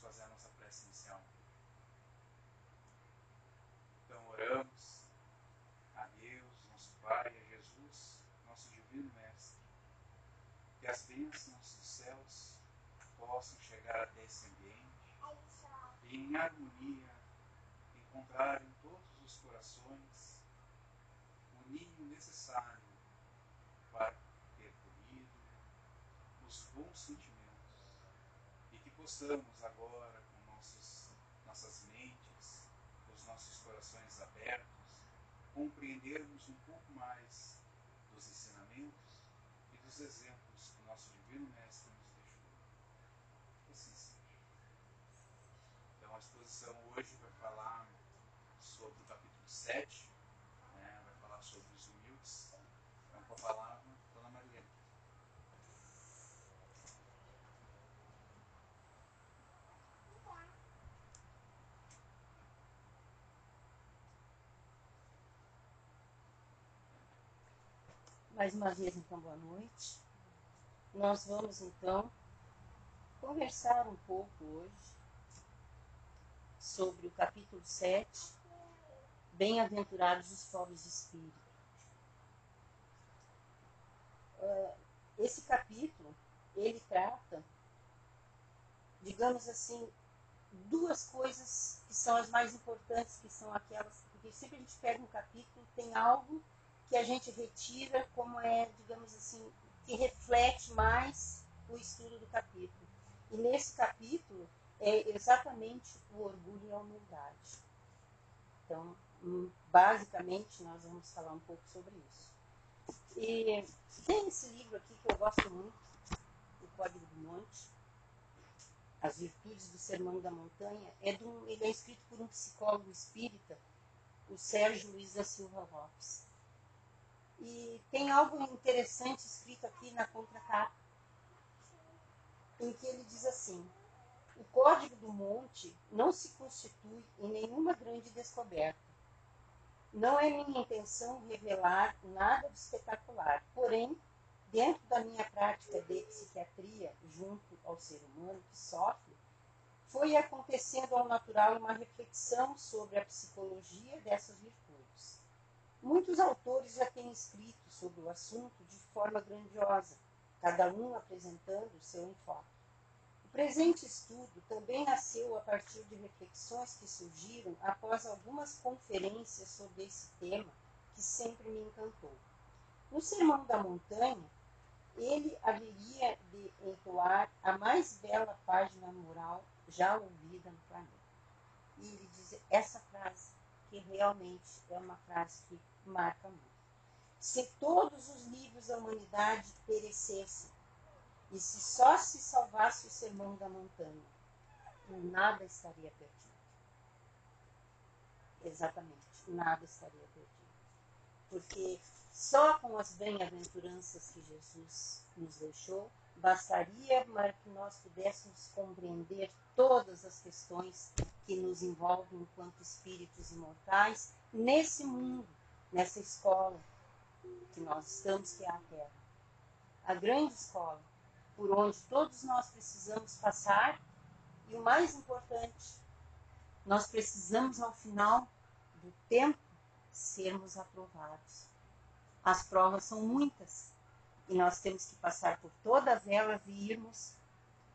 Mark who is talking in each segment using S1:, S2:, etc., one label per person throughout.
S1: fazer a nossa prece inicial. Então oramos a Deus, nosso Pai, a Jesus, nosso Divino Mestre, que as bênçãos dos céus possam chegar até esse ambiente e em harmonia encontrar em todos os corações o ninho necessário para ter colhido os bons sentimentos possamos agora, com nossos, nossas mentes, os nossos corações abertos, compreendermos um pouco mais dos ensinamentos e dos exemplos que nosso Divino Mestre nos deixou. Assim seja. Então, a exposição hoje vai falar sobre o capítulo 7, né? vai falar sobre os humildes. Então, com a palavra, Dona Maria.
S2: Mais uma vez, então, boa noite. Nós vamos, então, conversar um pouco hoje sobre o capítulo 7, Bem-aventurados os pobres de espírito. Uh, esse capítulo, ele trata, digamos assim, duas coisas que são as mais importantes, que são aquelas, porque sempre a gente pega um capítulo, tem algo que a gente retira como é, digamos assim, que reflete mais o estudo do capítulo. E nesse capítulo é exatamente o orgulho e a humildade. Então, hum, basicamente, nós vamos falar um pouco sobre isso. E tem esse livro aqui que eu gosto muito, O Código do Monte, As Virtudes do Sermão da Montanha. É um, ele é escrito por um psicólogo espírita, o Sérgio Luiz da Silva Lopes. E tem algo interessante escrito aqui na contracapa, em que ele diz assim: o Código do Monte não se constitui em nenhuma grande descoberta. Não é minha intenção revelar nada de espetacular, porém, dentro da minha prática de psiquiatria, junto ao ser humano que sofre, foi acontecendo ao natural uma reflexão sobre a psicologia dessas virtudes. Muitos autores já têm escrito sobre o assunto de forma grandiosa, cada um apresentando o seu enfoque. O presente estudo também nasceu a partir de reflexões que surgiram após algumas conferências sobre esse tema que sempre me encantou. No Sermão da Montanha, ele haveria de entoar a mais bela página moral já ouvida no planeta. E ele diz essa frase, que realmente é uma frase que marca muito. Se todos os livros da humanidade perecessem, e se só se salvasse o sermão da montanha, nada estaria perdido. Exatamente, nada estaria perdido. Porque só com as bem-aventuranças que Jesus nos deixou, bastaria para que nós pudéssemos compreender todas as questões que nos envolvem enquanto espíritos imortais nesse mundo nessa escola que nós estamos, que é a Terra. A grande escola, por onde todos nós precisamos passar, e o mais importante, nós precisamos, ao final do tempo, sermos aprovados. As provas são muitas, e nós temos que passar por todas elas e irmos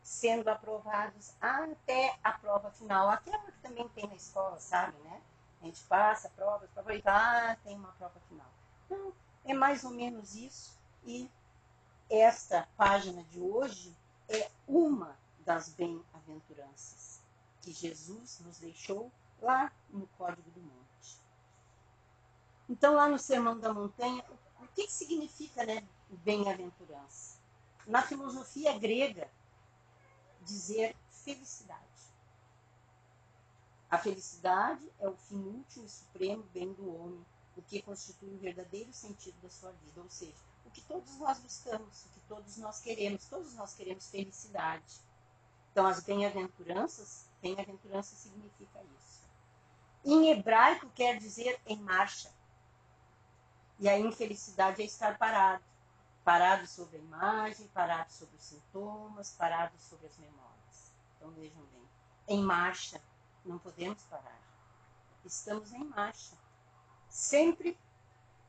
S2: sendo aprovados até a prova final, aquela que também tem na escola, sabe, né? A gente passa provas, prova e ah, tem uma prova final. Então, é mais ou menos isso. E esta página de hoje é uma das bem-aventuranças que Jesus nos deixou lá no Código do Monte. Então, lá no Sermão da Montanha, o que, que significa né, bem-aventurança? Na filosofia grega, dizer felicidade. A felicidade é o fim último e supremo bem do homem, o que constitui o verdadeiro sentido da sua vida, ou seja, o que todos nós buscamos, o que todos nós queremos, todos nós queremos felicidade. Então, as bem-aventuranças, bem-aventurança significa isso. Em hebraico quer dizer em marcha. E a infelicidade é estar parado. Parado sobre a imagem, parado sobre os sintomas, parado sobre as memórias. Então vejam bem. em marcha, não podemos parar. Estamos em marcha, sempre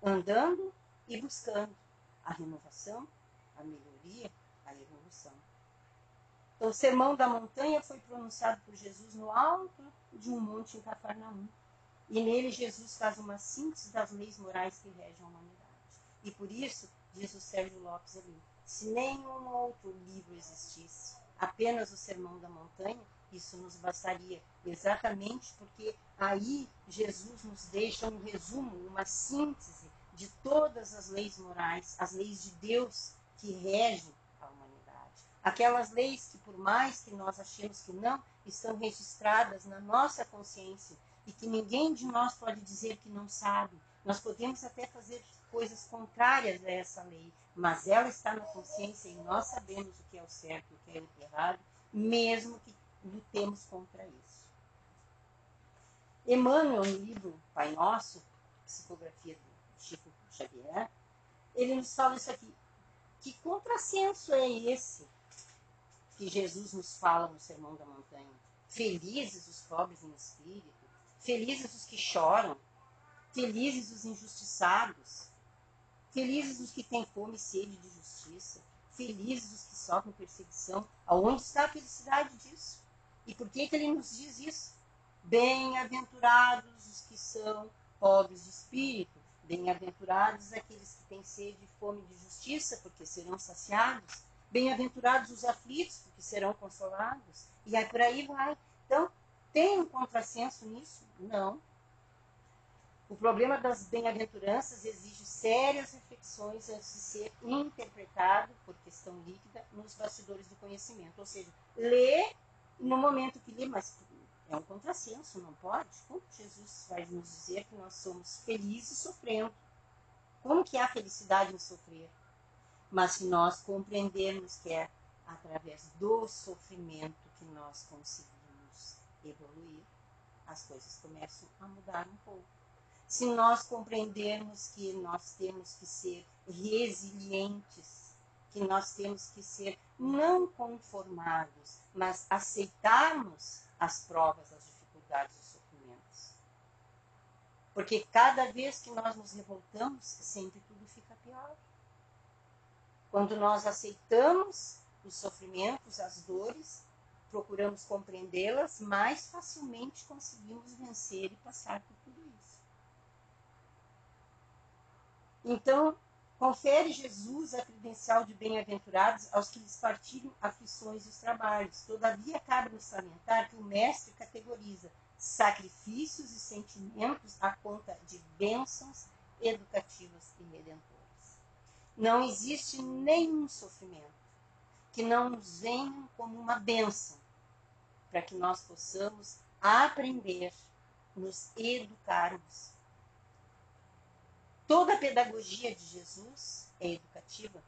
S2: andando e buscando a renovação, a melhoria, a evolução. Então, o sermão da montanha foi pronunciado por Jesus no alto de um monte em Cafarnaum. E nele Jesus faz uma síntese das leis morais que regem a humanidade. E por isso, diz o Sérgio Lopes ali, se nenhum outro livro existisse, apenas o Sermão da Montanha, isso nos bastaria. Exatamente porque aí Jesus nos deixa um resumo, uma síntese de todas as leis morais, as leis de Deus que regem a humanidade. Aquelas leis que, por mais que nós achemos que não, estão registradas na nossa consciência e que ninguém de nós pode dizer que não sabe. Nós podemos até fazer coisas contrárias a essa lei, mas ela está na consciência e nós sabemos o que é o certo e o que é o errado, mesmo que lutemos contra isso. Emmanuel, no livro Pai Nosso, psicografia do Chico Xavier, ele nos fala isso aqui. Que contrassenso é esse que Jesus nos fala no Sermão da Montanha? Felizes os pobres em espírito, felizes os que choram, felizes os injustiçados, felizes os que têm fome e sede de justiça, felizes os que sofrem perseguição. Aonde está a felicidade disso? E por que, que ele nos diz isso? Bem-aventurados os que são pobres de espírito, bem-aventurados aqueles que têm sede e fome de justiça, porque serão saciados, bem-aventurados os aflitos, porque serão consolados, e aí por aí vai. Então, tem um contrassenso nisso? Não. O problema das bem-aventuranças exige sérias reflexões antes de ser interpretado por questão líquida nos bastidores do conhecimento. Ou seja, lê no momento que lê, mas é um contrassenso, não pode? Como Jesus vai nos dizer que nós somos felizes sofrendo? Como que há felicidade em sofrer? Mas se nós compreendermos que é através do sofrimento que nós conseguimos evoluir, as coisas começam a mudar um pouco. Se nós compreendermos que nós temos que ser resilientes, que nós temos que ser não conformados, mas aceitarmos as provas, as dificuldades os sofrimentos. Porque cada vez que nós nos revoltamos, sempre tudo fica pior. Quando nós aceitamos os sofrimentos, as dores, procuramos compreendê-las, mais facilmente conseguimos vencer e passar por tudo isso. Então, confere Jesus a credencial de bem-aventurados aos que lhes partilham aflições e os trabalhos. Todavia, cabe-nos salientar que o Mestre categoriza sacrifícios e sentimentos à conta de bênçãos educativas e redentoras. Não existe nenhum sofrimento que não nos venha como uma bênção, para que nós possamos aprender, nos educarmos. Toda a pedagogia de Jesus é educativa,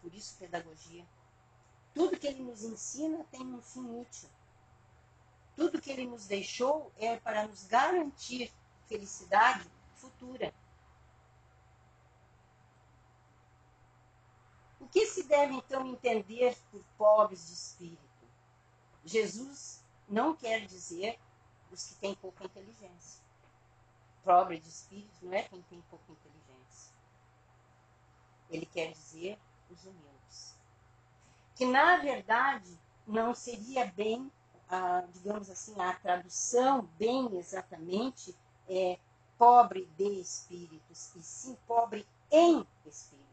S2: por isso pedagogia. Tudo que ele nos ensina tem um fim útil. Tudo que ele nos deixou é para nos garantir felicidade futura. O que se deve então entender por pobres de espírito? Jesus não quer dizer os que têm pouca inteligência. Pobre de espírito não é quem tem pouca inteligência. Ele quer dizer os humildes. Que na verdade não seria bem, digamos assim, a tradução bem exatamente é pobre de espíritos, e sim pobre em espírito.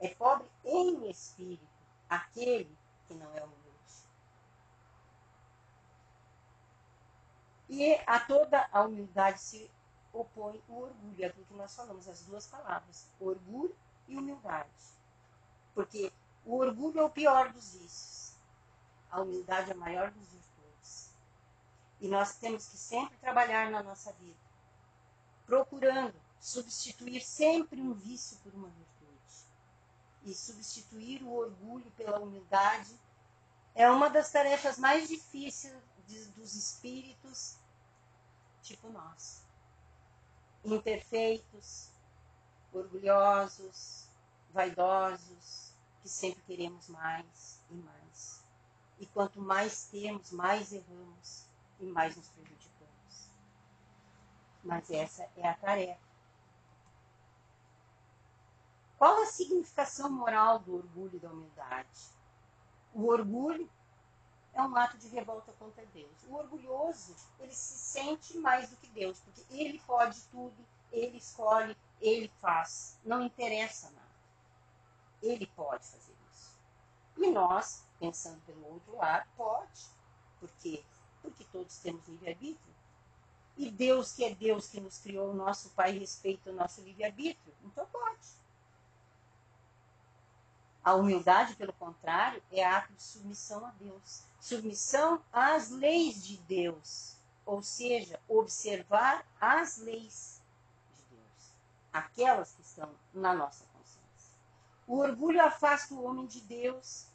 S2: É pobre em espírito aquele que não é humilde. E a toda a humildade se opõe o orgulho, é aquilo que nós falamos, as duas palavras, orgulho e humildade. Porque o orgulho é o pior dos vícios, a humildade é a maior dos virtudes. E nós temos que sempre trabalhar na nossa vida, procurando substituir sempre um vício por uma virtude e substituir o orgulho pela humildade é uma das tarefas mais difíceis dos espíritos tipo nós. Imperfeitos, orgulhosos, vaidosos, que sempre queremos mais e mais. E quanto mais temos, mais erramos e mais nos prejudicamos. Mas essa é a tarefa. Qual a significação moral do orgulho e da humildade? O orgulho é um ato de revolta contra Deus. O orgulhoso, ele se sente mais do que Deus, porque ele pode tudo, ele escolhe, ele faz. Não interessa nada. Ele pode fazer isso. E nós, pensando pelo outro lado, pode. Por quê? Porque todos temos livre-arbítrio. E Deus, que é Deus que nos criou, o nosso Pai, respeita o nosso livre-arbítrio. Então. A humildade, pelo contrário, é ato de submissão a Deus. Submissão às leis de Deus. Ou seja, observar as leis de Deus. Aquelas que estão na nossa consciência. O orgulho afasta o homem de Deus,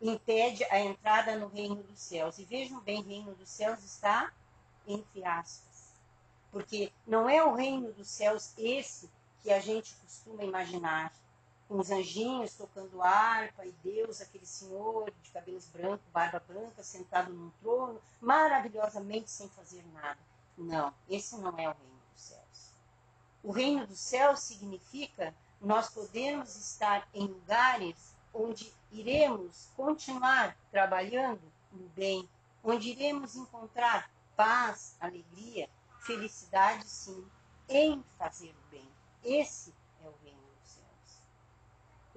S2: impede a entrada no reino dos céus. E vejam bem, reino dos céus está entre aspas. Porque não é o reino dos céus esse que a gente costuma imaginar com os anjinhos tocando harpa e Deus, aquele senhor de cabelos brancos, barba branca, sentado num trono, maravilhosamente sem fazer nada. Não, esse não é o reino dos céus. O reino dos céus significa nós podemos estar em lugares onde iremos continuar trabalhando no bem, onde iremos encontrar paz, alegria, felicidade, sim, em fazer o bem. Esse é o reino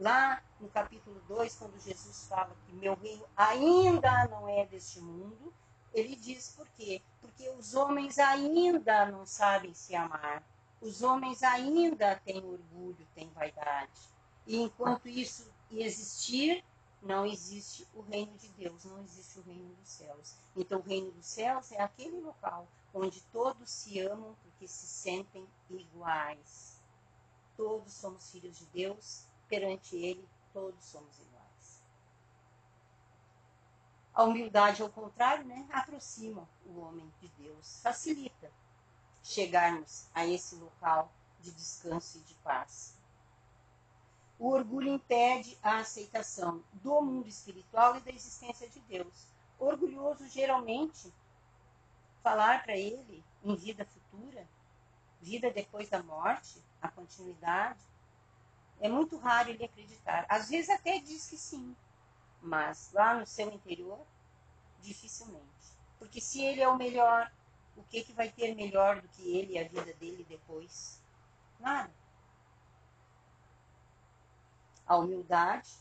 S2: lá no capítulo 2, quando Jesus fala que meu reino ainda não é deste mundo, ele diz por quê? Porque os homens ainda não sabem se amar. Os homens ainda têm orgulho, têm vaidade. E enquanto isso existir, não existe o reino de Deus, não existe o reino dos céus. Então, o reino dos céus é aquele local onde todos se amam porque se sentem iguais. Todos somos filhos de Deus perante Ele todos somos iguais. A humildade, ao contrário, né, aproxima o homem de Deus, facilita chegarmos a esse local de descanso e de paz. O orgulho impede a aceitação do mundo espiritual e da existência de Deus. Orgulhoso geralmente falar para ele em vida futura, vida depois da morte, a continuidade, é muito raro ele acreditar. Às vezes até diz que sim, mas lá no seu interior, dificilmente. Porque se ele é o melhor, o que, que vai ter melhor do que ele e a vida dele depois? Nada. A humildade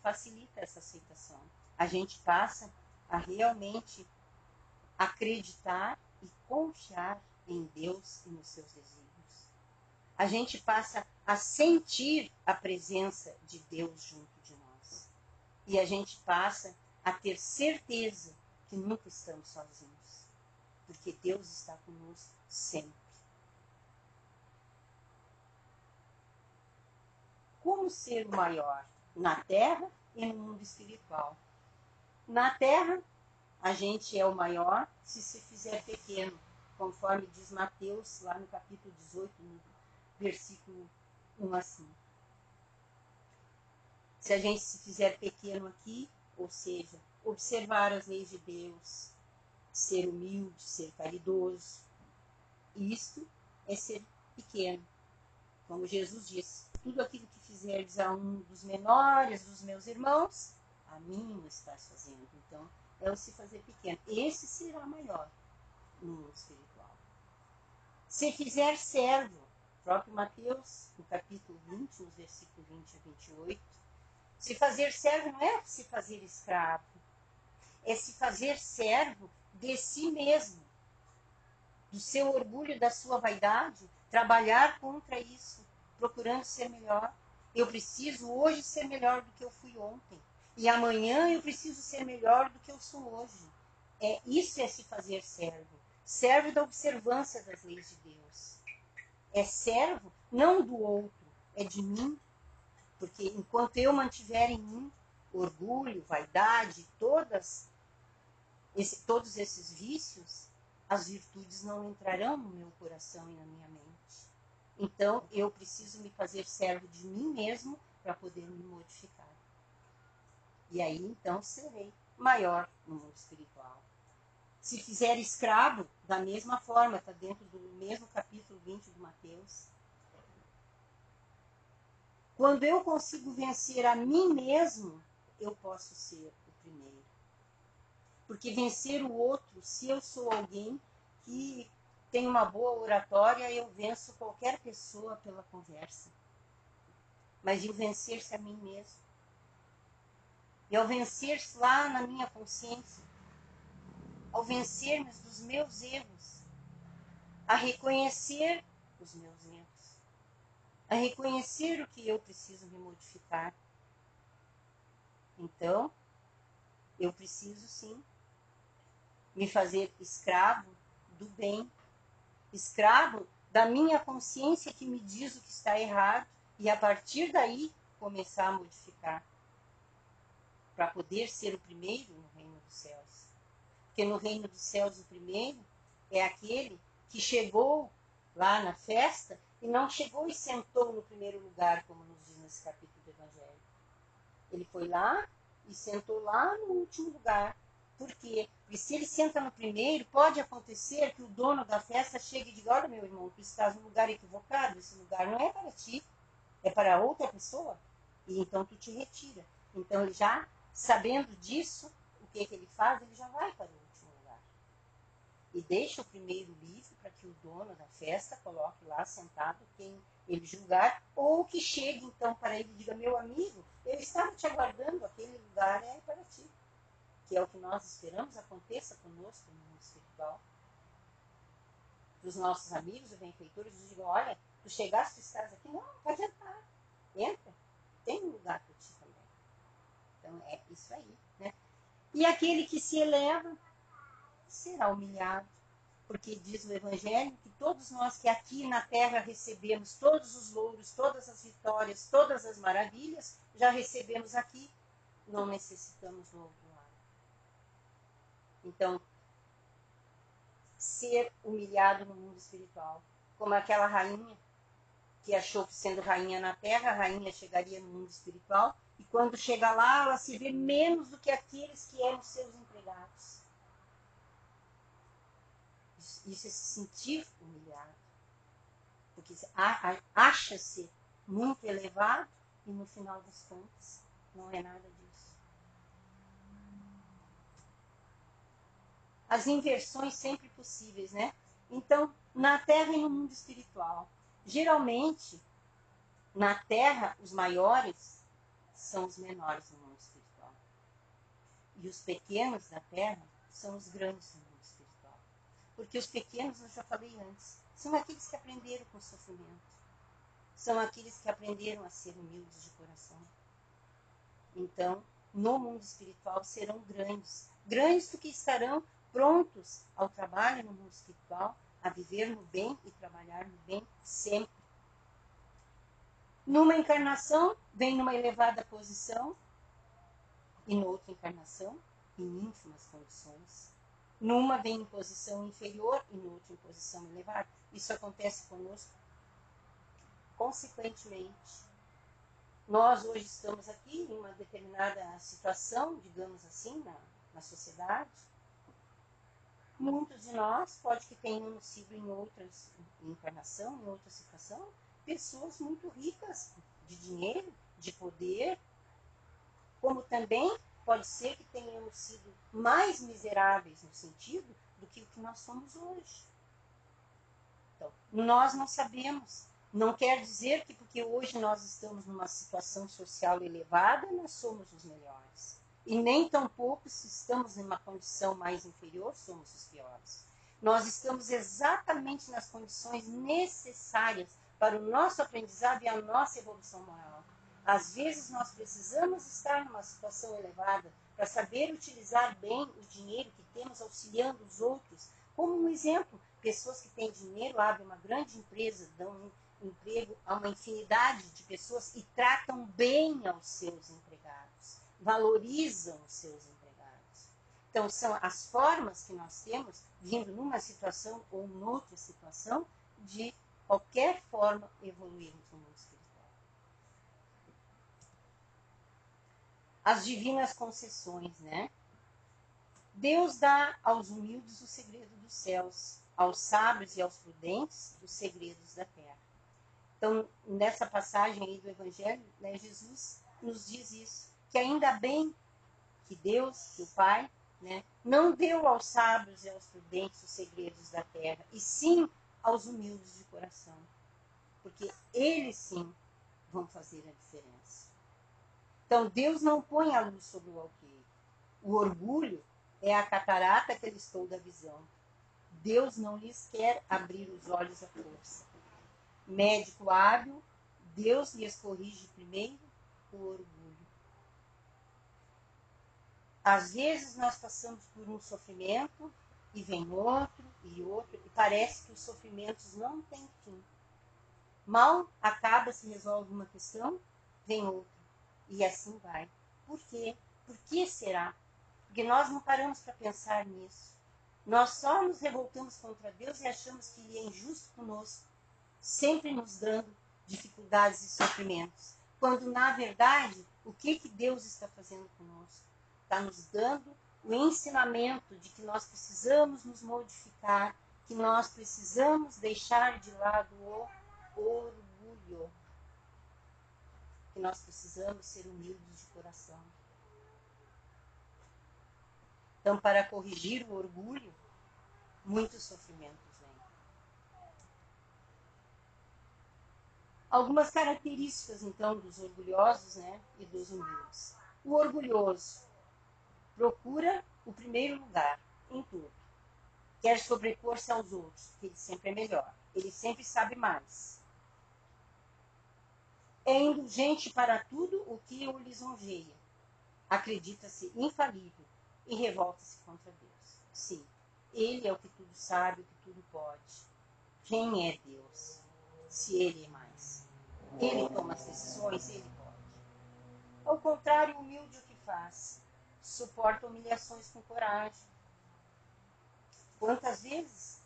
S2: facilita essa aceitação. A gente passa a realmente acreditar e confiar em Deus e nos seus desígnios a gente passa a sentir a presença de Deus junto de nós. E a gente passa a ter certeza que nunca estamos sozinhos, porque Deus está conosco sempre. Como ser o maior na terra e no mundo espiritual? Na terra, a gente é o maior se se fizer pequeno, conforme diz Mateus lá no capítulo 18, no versículo 1 a 5. Se a gente se fizer pequeno aqui, ou seja, observar as leis de Deus, ser humilde, ser caridoso, isto é ser pequeno. Como Jesus disse, tudo aquilo que fizerdes a um dos menores dos meus irmãos, a mim o estás fazendo. Então, é o se fazer pequeno. Esse será maior no mundo espiritual. Se fizer servo, próprio Mateus, no capítulo 20, nos versículos 20 a 28. Se fazer servo não é se fazer escravo, é se fazer servo de si mesmo, do seu orgulho, da sua vaidade, trabalhar contra isso, procurando ser melhor. Eu preciso hoje ser melhor do que eu fui ontem. E amanhã eu preciso ser melhor do que eu sou hoje. É isso é se fazer servo. Servo da observância das leis de Deus é servo não do outro, é de mim. Porque enquanto eu mantiver em mim orgulho, vaidade, todas, esse, todos esses vícios, as virtudes não entrarão no meu coração e na minha mente. Então eu preciso me fazer servo de mim mesmo para poder me modificar. E aí então serei maior no mundo espiritual. Se fizer escravo, da mesma forma, está dentro do mesmo capítulo 20 do Mateus. Quando eu consigo vencer a mim mesmo, eu posso ser o primeiro. Porque vencer o outro, se eu sou alguém que tem uma boa oratória, eu venço qualquer pessoa pela conversa. Mas de vencer-se a mim mesmo. E ao vencer-se lá na minha consciência, ao vencer-me dos meus erros, a reconhecer os meus erros, a reconhecer o que eu preciso me modificar. Então, eu preciso sim me fazer escravo do bem, escravo da minha consciência que me diz o que está errado e a partir daí começar a modificar para poder ser o primeiro no reino dos céus. Porque no reino dos céus o primeiro é aquele que chegou lá na festa e não chegou e sentou no primeiro lugar, como nos diz nesse capítulo do Evangelho. Ele foi lá e sentou lá no último lugar. Por quê? Porque se ele senta no primeiro, pode acontecer que o dono da festa chegue e diga: Olha, meu irmão, tu estás no lugar equivocado, esse lugar não é para ti, é para outra pessoa. E então tu te retira. Então já Sabendo disso, o que, que ele faz? Ele já vai para o. E deixa o primeiro livre para que o dono da festa coloque lá sentado quem ele julgar, ou que chegue então para ele e diga: Meu amigo, eu estava te aguardando, aquele lugar é para ti. Que é o que nós esperamos aconteça conosco no mundo espiritual. Dos nossos amigos, os benfeitores, eles digam: Olha, tu chegaste, tu estás aqui? Não, pode entrar. Entra. Tem um lugar para ti. Então é isso aí. Né? E aquele que se eleva será humilhado. Porque diz o Evangelho que todos nós que aqui na terra recebemos todos os louros, todas as vitórias, todas as maravilhas, já recebemos aqui, não necessitamos do outro lado. Então, ser humilhado no mundo espiritual, como aquela rainha que achou que sendo rainha na terra, a rainha chegaria no mundo espiritual, e quando chega lá, ela se vê menos do que aqueles que eram seus empregados. Isso é se sentir humilhado. Porque acha-se muito elevado e no final das contas não é nada disso. As inversões sempre possíveis, né? Então, na Terra e no mundo espiritual. Geralmente, na Terra, os maiores são os menores no mundo espiritual. E os pequenos da terra são os grandes no mundo. Porque os pequenos, eu já falei antes, são aqueles que aprenderam com o sofrimento. São aqueles que aprenderam a ser humildes de coração. Então, no mundo espiritual serão grandes. Grandes porque estarão prontos ao trabalho no mundo espiritual, a viver no bem e trabalhar no bem sempre numa encarnação, vem numa elevada posição, e noutra encarnação, em ínfimas condições. Numa vem em posição inferior e noutra em posição elevada. Isso acontece conosco. Consequentemente, nós hoje estamos aqui em uma determinada situação, digamos assim, na, na sociedade. Muitos de nós, pode que tenham sido em outras encarnação, em outra situação, pessoas muito ricas de dinheiro, de poder, como também pode ser que tenhamos sido mais miseráveis no sentido do que o que nós somos hoje. Então, nós não sabemos. Não quer dizer que porque hoje nós estamos numa situação social elevada, nós somos os melhores. E nem tampouco se estamos em uma condição mais inferior, somos os piores. Nós estamos exatamente nas condições necessárias para o nosso aprendizado e a nossa evolução moral. Às vezes nós precisamos estar numa situação elevada para saber utilizar bem o dinheiro que temos auxiliando os outros. Como um exemplo, pessoas que têm dinheiro abrem uma grande empresa, dão um emprego a uma infinidade de pessoas e tratam bem aos seus empregados, valorizam os seus empregados. Então, são as formas que nós temos, vindo numa situação ou noutra situação, de qualquer forma evoluirmos no mundo. As divinas concessões, né? Deus dá aos humildes o segredo dos céus, aos sábios e aos prudentes os segredos da terra. Então, nessa passagem aí do Evangelho, né, Jesus nos diz isso, que ainda bem que Deus, que o Pai, né, não deu aos sábios e aos prudentes os segredos da terra, e sim aos humildes de coração. Porque eles sim vão fazer a diferença. Então, Deus não põe a luz sobre o alqueire. O orgulho é a catarata que eles estão da visão. Deus não lhes quer abrir os olhos à força. Médico hábil, Deus lhes corrige primeiro o orgulho. Às vezes nós passamos por um sofrimento e vem outro e outro, e parece que os sofrimentos não têm fim. Mal acaba, se resolve uma questão, vem outra. E assim vai. Por quê? Por que será? Porque nós não paramos para pensar nisso. Nós só nos revoltamos contra Deus e achamos que Ele é injusto conosco, sempre nos dando dificuldades e sofrimentos. Quando, na verdade, o que, que Deus está fazendo conosco? Está nos dando o ensinamento de que nós precisamos nos modificar, que nós precisamos deixar de lado o orgulho, que nós precisamos ser humildes de coração. Então, para corrigir o orgulho, muitos sofrimentos vêm. Algumas características, então, dos orgulhosos né, e dos humildes. O orgulhoso procura o primeiro lugar em tudo. Quer sobrepor-se aos outros, porque ele sempre é melhor. Ele sempre sabe mais. É indulgente para tudo o que o lisonjeia. Acredita-se infalível e revolta-se contra Deus. Sim, ele é o que tudo sabe, o que tudo pode. Quem é Deus? Se ele é mais. Ele toma as decisões, ele pode. Ao contrário, humilde o que faz suporta humilhações com coragem. Quantas vezes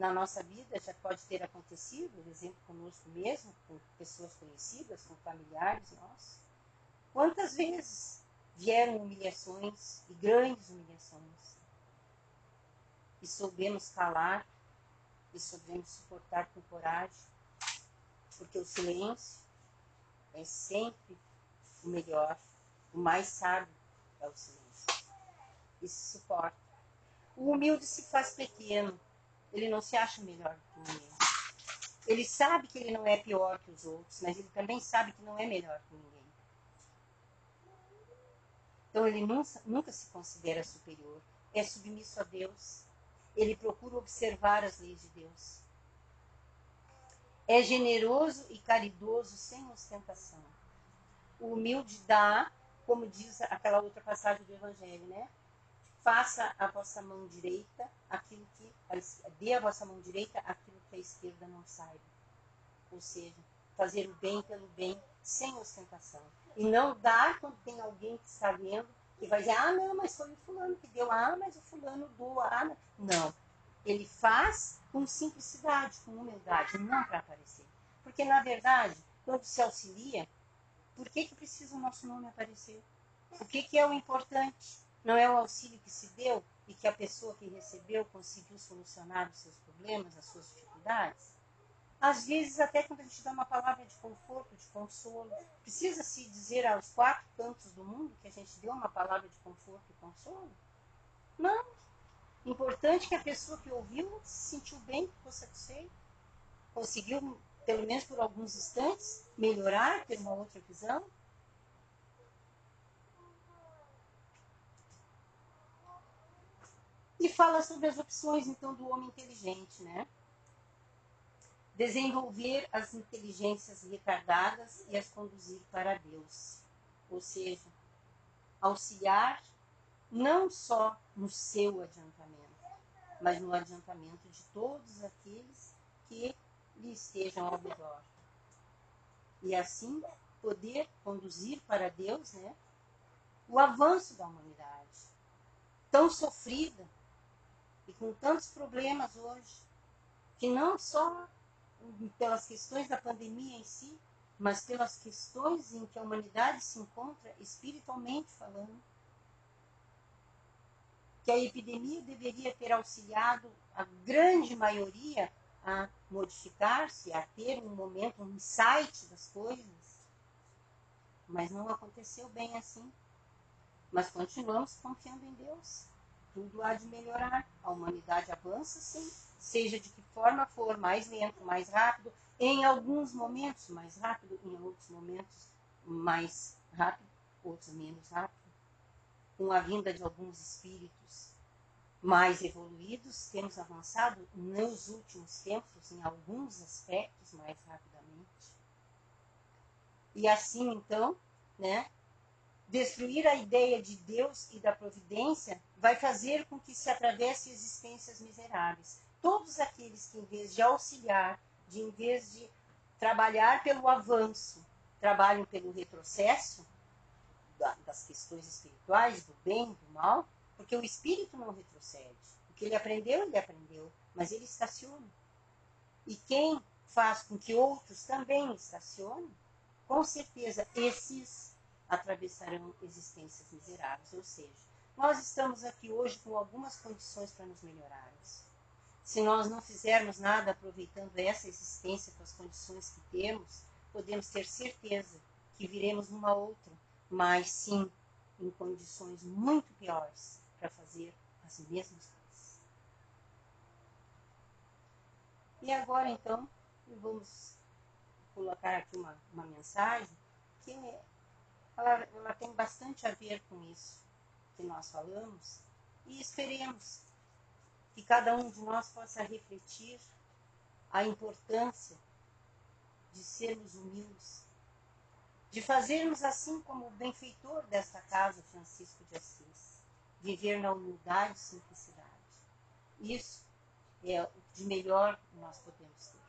S2: na nossa vida já pode ter acontecido, por exemplo, conosco mesmo, com pessoas conhecidas, com familiares nossos? Quantas vezes vieram humilhações e grandes humilhações? E soubemos calar e soubemos suportar com coragem, porque o silêncio é sempre o melhor, o mais sábio é o silêncio e se suporta. O humilde se faz pequeno, ele não se acha melhor que ninguém. Ele sabe que ele não é pior que os outros, mas ele também sabe que não é melhor que ninguém. Então ele nunca, nunca se considera superior, é submisso a Deus. Ele procura observar as leis de Deus. É generoso e caridoso sem ostentação. O humilde dá, como diz aquela outra passagem do Evangelho, né? Faça a vossa mão direita aquilo que dê a vossa mão direita aquilo que a esquerda não saiba. Ou seja, fazer o bem pelo bem sem ostentação. E não dar quando tem alguém que está vendo e vai dizer, ah, não, mas foi o fulano que deu, ah, mas o fulano doa, ah, não. Ele faz com simplicidade, com humildade, não para aparecer. Porque, na verdade, quando se auxilia, por que, que precisa o nosso nome aparecer? O que, que é o importante? Não é o auxílio que se deu e que a pessoa que recebeu conseguiu solucionar os seus problemas, as suas dificuldades? Às vezes, até quando a gente dá uma palavra de conforto, de consolo, precisa se dizer aos quatro cantos do mundo que a gente deu uma palavra de conforto e consolo? Não. Importante que a pessoa que ouviu se sentiu bem, ficou satisfeito, conseguiu, pelo menos por alguns instantes, melhorar, ter uma outra visão. E fala sobre as opções, então, do homem inteligente, né? Desenvolver as inteligências retardadas e as conduzir para Deus. Ou seja, auxiliar não só no seu adiantamento, mas no adiantamento de todos aqueles que lhe estejam ao redor. E assim poder conduzir para Deus né, o avanço da humanidade, tão sofrida, e com tantos problemas hoje, que não só pelas questões da pandemia em si, mas pelas questões em que a humanidade se encontra espiritualmente falando. que a epidemia deveria ter auxiliado a grande maioria a modificar-se, a ter um momento, um insight das coisas. Mas não aconteceu bem assim. Mas continuamos confiando em Deus. Tudo há de melhorar. Humanidade avança, sim, seja de que forma for, mais lento, mais rápido, em alguns momentos mais rápido, em outros momentos mais rápido, outros menos rápido. Com a vinda de alguns espíritos mais evoluídos, temos avançado nos últimos tempos em alguns aspectos mais rapidamente. E assim, então, né, destruir a ideia de Deus e da providência vai fazer com que se atravesse existências miseráveis. Todos aqueles que, em vez de auxiliar, de em vez de trabalhar pelo avanço, trabalham pelo retrocesso das questões espirituais, do bem, do mal, porque o espírito não retrocede. O que ele aprendeu, ele aprendeu, mas ele estaciona. E quem faz com que outros também estacionem, com certeza esses atravessarão existências miseráveis. Ou seja, nós estamos aqui hoje com algumas condições para nos melhorarmos. Se nós não fizermos nada aproveitando essa existência com as condições que temos, podemos ter certeza que viremos numa outra, mas sim em condições muito piores para fazer as mesmas coisas. E agora, então, vamos colocar aqui uma, uma mensagem que ela, ela tem bastante a ver com isso que nós falamos e esperemos que cada um de nós possa refletir a importância de sermos humildes, de fazermos assim como o benfeitor desta casa, Francisco de Assis viver na humildade e simplicidade. Isso é o de melhor que nós podemos ter.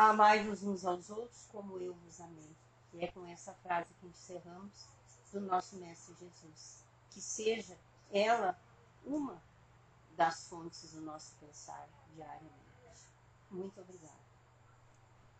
S2: Amai-vos uns aos outros como eu vos amei. E é com essa frase que encerramos do nosso Mestre Jesus. Que seja ela uma das fontes do nosso pensar diariamente. Muito obrigada.